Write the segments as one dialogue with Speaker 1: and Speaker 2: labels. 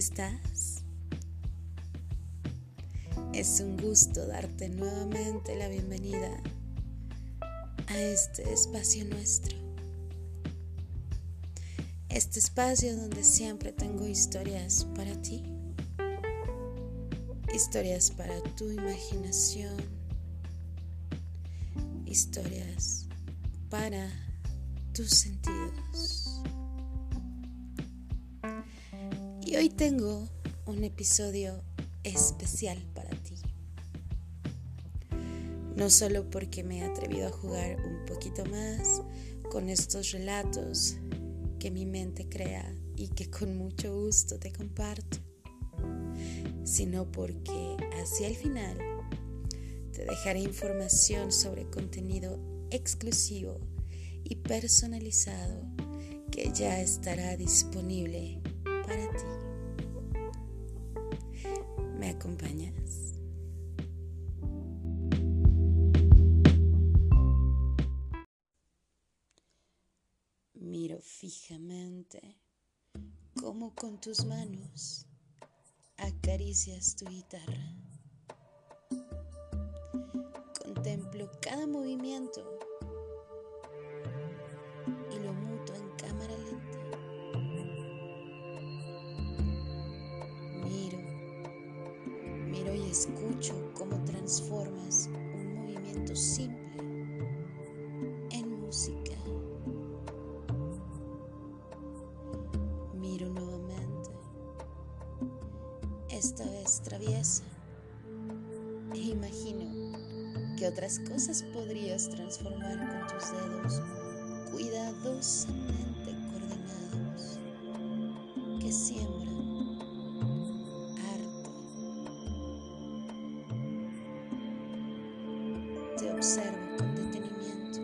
Speaker 1: estás? Es un gusto darte nuevamente la bienvenida a este espacio nuestro. Este espacio donde siempre tengo historias para ti. Historias para tu imaginación. Historias para tus sentidos. Y hoy tengo un episodio especial para ti. No solo porque me he atrevido a jugar un poquito más con estos relatos que mi mente crea y que con mucho gusto te comparto, sino porque hacia el final te dejaré información sobre contenido exclusivo y personalizado que ya estará disponible para ti. ¿Me acompañas? Miro fijamente cómo con tus manos acaricias tu guitarra. Contemplo cada movimiento escucho cómo transformas un movimiento simple en música. Miro nuevamente, esta vez traviesa, e imagino que otras cosas podrías transformar con tus dedos cuidadosamente coordinados. Que siembran observo con detenimiento,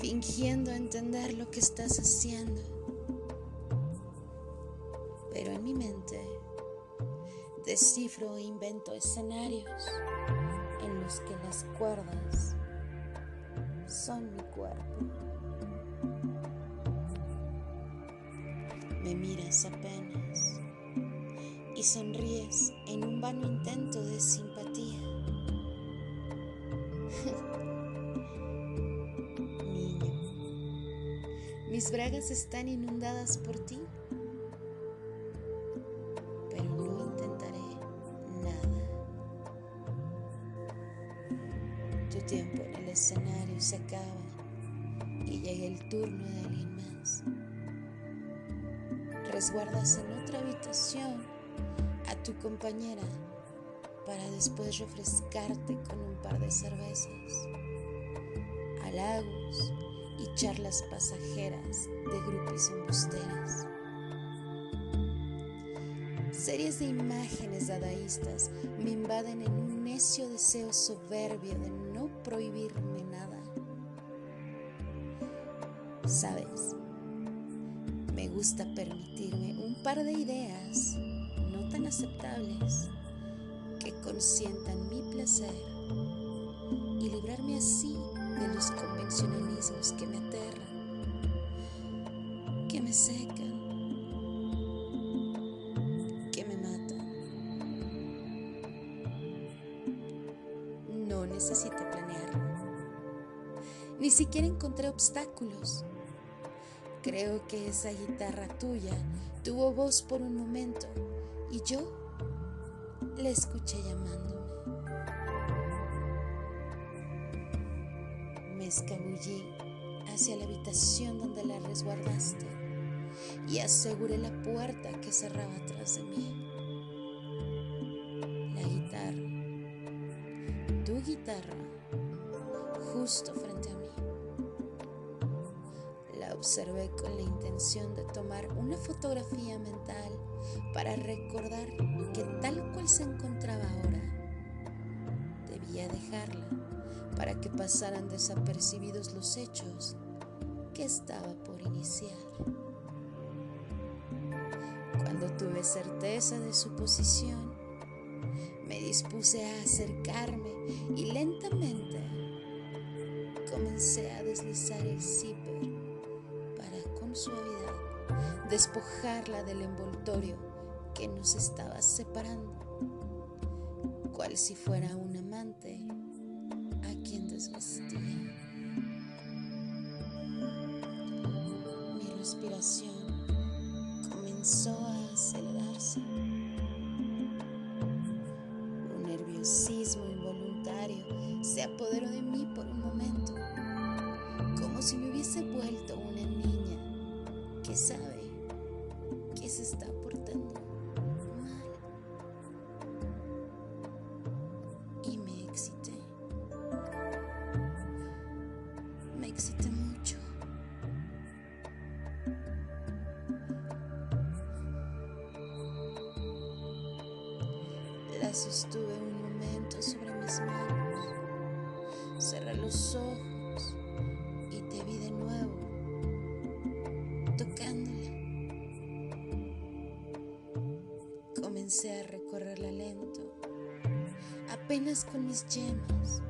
Speaker 1: fingiendo entender lo que estás haciendo. Pero en mi mente descifro e invento escenarios en los que las cuerdas son mi cuerpo. Me miras apenas y sonríes en un vano intento de simpatía. Mis bragas están inundadas por ti, pero no intentaré nada. Tu tiempo en el escenario se acaba y llega el turno de alguien más. Resguardas en otra habitación a tu compañera para después refrescarte con un par de cervezas, halagos y charlas pasajeras de grupos embusteras. Series de imágenes dadaístas me invaden en un necio deseo soberbio de no prohibirme nada. Sabes, me gusta permitirme un par de ideas no tan aceptables que consientan mi placer y librarme así de los convencionalismos que me aterran, que me secan, que me matan. No necesité planearlo. Ni siquiera encontré obstáculos. Creo que esa guitarra tuya tuvo voz por un momento y yo le escuché llamándome. Escabullí hacia la habitación donde la resguardaste y aseguré la puerta que cerraba atrás de mí. La guitarra, tu guitarra, justo frente a mí. La observé con la intención de tomar una fotografía mental para recordar que tal cual se encontraba ahora, debía dejarla para que pasaran desapercibidos los hechos que estaba por iniciar. Cuando tuve certeza de su posición, me dispuse a acercarme y lentamente comencé a deslizar el zipper para con suavidad despojarla del envoltorio que nos estaba separando, cual si fuera un amante Mi respiración comenzó a acelerarse. Un nerviosismo involuntario se apoderó de mí por un momento, como si me hubiese vuelto una niña que sabe que se está portando Cerré los ojos y te vi de nuevo, tocándola. Comencé a recorrerla lento, apenas con mis yemas,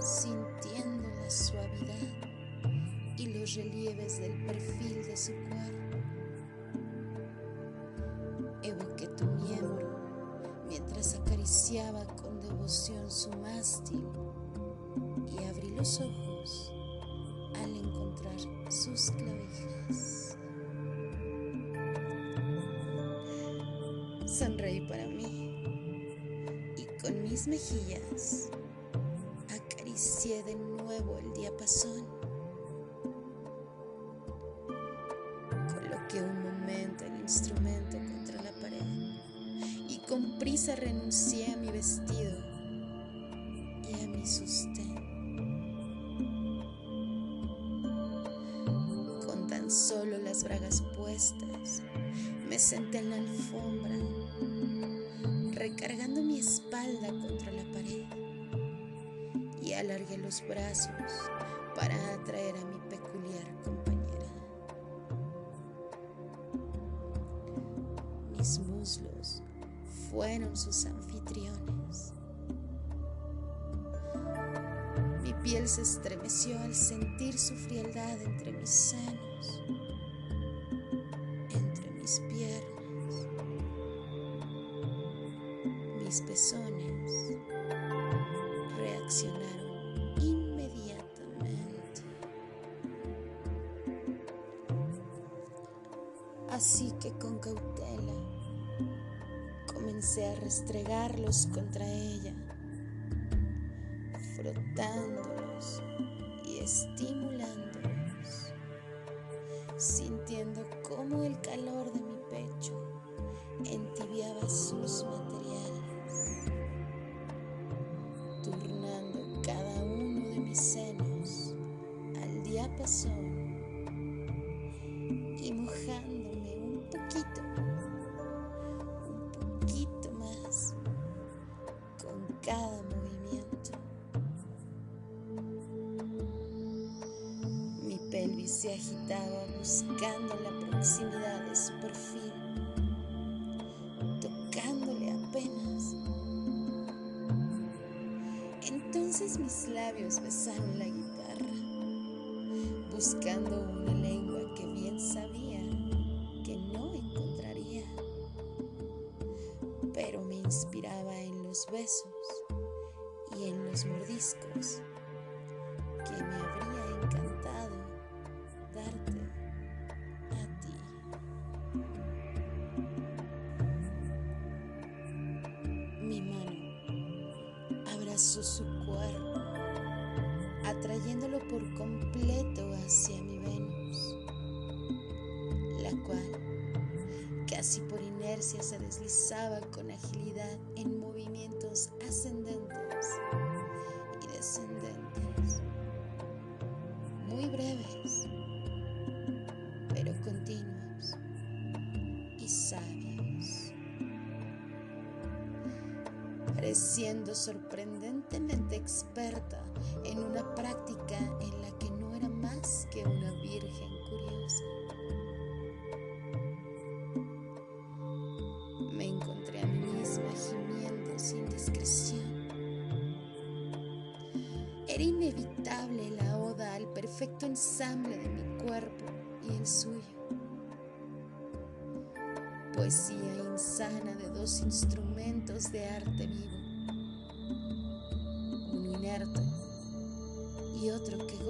Speaker 1: sintiendo la suavidad y los relieves del perfil de su cuerpo. Ojos al encontrar sus clavijas. Sonreí para mí y con mis mejillas acaricié de nuevo el diapasón. Solo las bragas puestas, me senté en la alfombra, recargando mi espalda contra la pared y alargué los brazos para atraer a mi peculiar compañera. Mis muslos fueron sus anfitriones. Se estremeció al sentir su frialdad entre mis senos, entre mis piernas, mis pezones reaccionaron inmediatamente. Así que con cautela comencé a restregarlos contra ella, sus materiales, turnando cada uno de mis senos al diapasón y mojándome un poquito, un poquito más con cada movimiento. Mi pelvis se agitaba buscando la proximidad Mis labios besaron la guitarra, buscando una lengua que bien sabía que no encontraría, pero me inspiraba en los besos y en los mordiscos que me habría encantado darte a ti. Mi mano abrazó su atrayéndolo por completo hacia mi Venus, la cual casi por inercia se deslizaba con agilidad en movimientos ascendentes y descendentes, muy breves, pero continuos y sabios, pareciendo sorprendentemente experta en una práctica en la que no era más que una virgen curiosa. Me encontré a mí misma gimiendo sin discreción. Era inevitable la oda al perfecto ensamble de mi cuerpo y el suyo. poesía insana de dos instrumentos de arte vivo,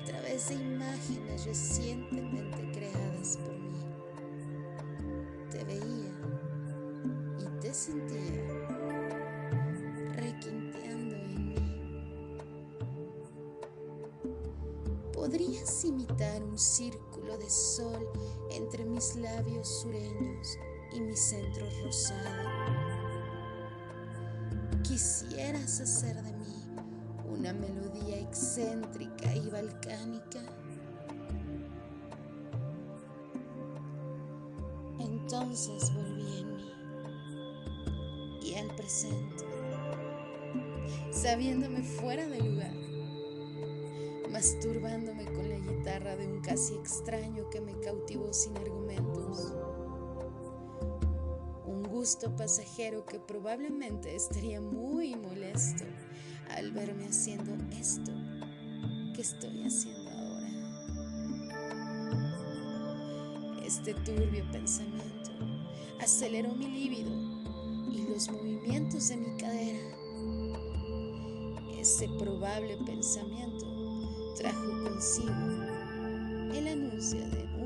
Speaker 1: a través de imágenes recientemente creadas por mí. Te veía y te sentía requinteando en mí. ¿Podrías imitar un círculo de sol entre mis labios sureños y mi centro rosado. Quisieras hacer de mí una melodía excéntrica y balcánica. Entonces volví en mí y al presente, sabiéndome fuera de lugar masturbándome con la guitarra de un casi extraño que me cautivó sin argumentos. Un gusto pasajero que probablemente estaría muy molesto al verme haciendo esto que estoy haciendo ahora. Este turbio pensamiento aceleró mi líbido y los movimientos de mi cadera. Ese probable pensamiento trajo consigo el anuncio de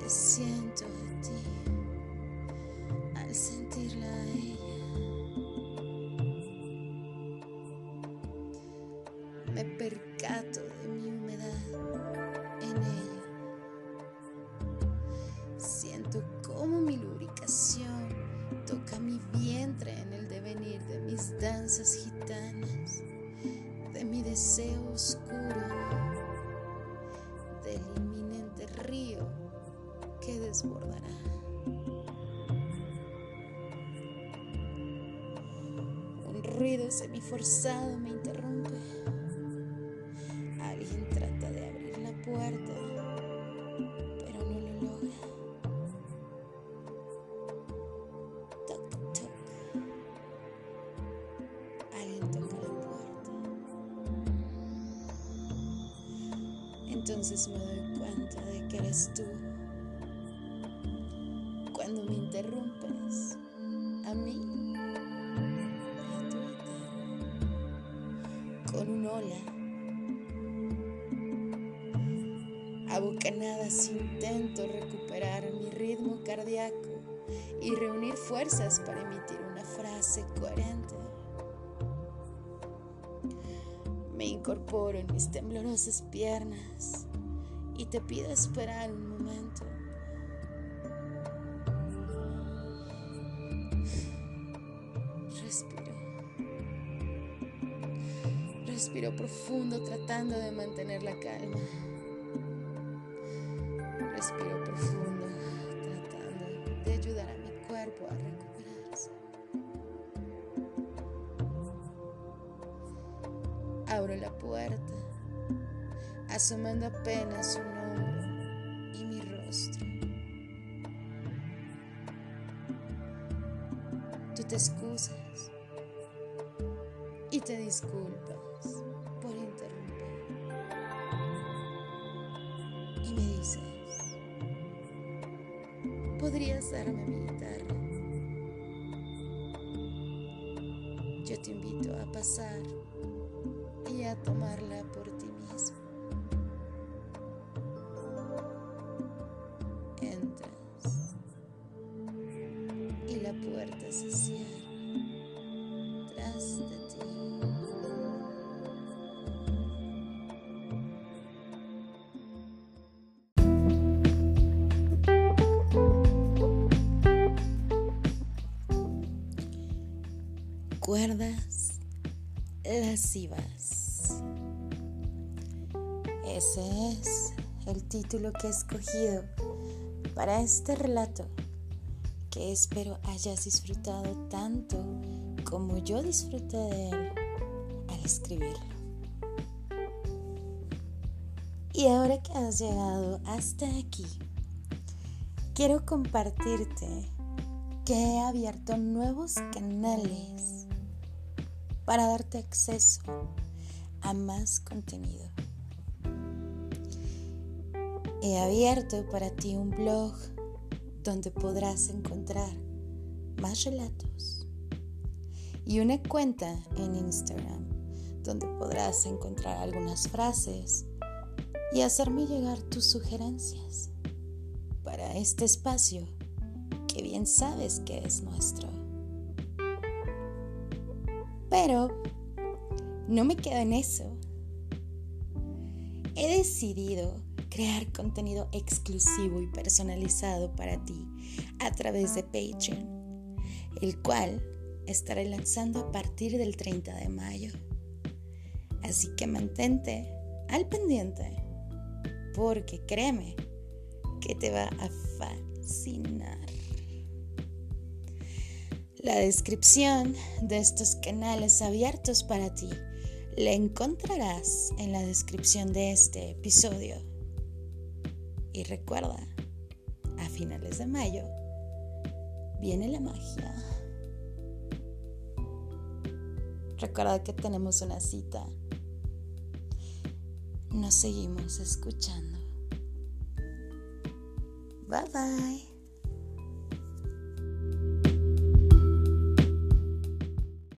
Speaker 1: Te siento a ti. me percato de mi humedad en ella. Siento cómo mi lubricación toca mi vientre en el devenir de mis danzas desbordará. Un ruido semiforzado me interrumpe. A mí a tu guitarra, con un hola A intento recuperar mi ritmo cardíaco y reunir fuerzas para emitir una frase coherente. Me incorporo en mis temblorosas piernas y te pido esperar un momento. Respiro profundo tratando de mantener la calma. Respiro profundo, tratando de ayudar a mi cuerpo a recuperarse. Abro la puerta, asomando apenas un por interrumpir. Y me dices, podrías darme mi guitarra. Yo te invito a pasar y a tomarla por ti mismo. Cuerdas lascivas. Ese es el título que he escogido para este relato que espero hayas disfrutado tanto como yo disfruté de él al escribirlo. Y ahora que has llegado hasta aquí, quiero compartirte que he abierto nuevos canales para darte acceso a más contenido. He abierto para ti un blog donde podrás encontrar más relatos y una cuenta en Instagram donde podrás encontrar algunas frases y hacerme llegar tus sugerencias para este espacio que bien sabes que es nuestro. Pero no me quedo en eso. He decidido crear contenido exclusivo y personalizado para ti a través de Patreon, el cual estaré lanzando a partir del 30 de mayo. Así que mantente al pendiente, porque créeme que te va a fascinar. La descripción de estos canales abiertos para ti la encontrarás en la descripción de este episodio. Y recuerda, a finales de mayo viene la magia. Recuerda que tenemos una cita. Nos seguimos escuchando. Bye bye.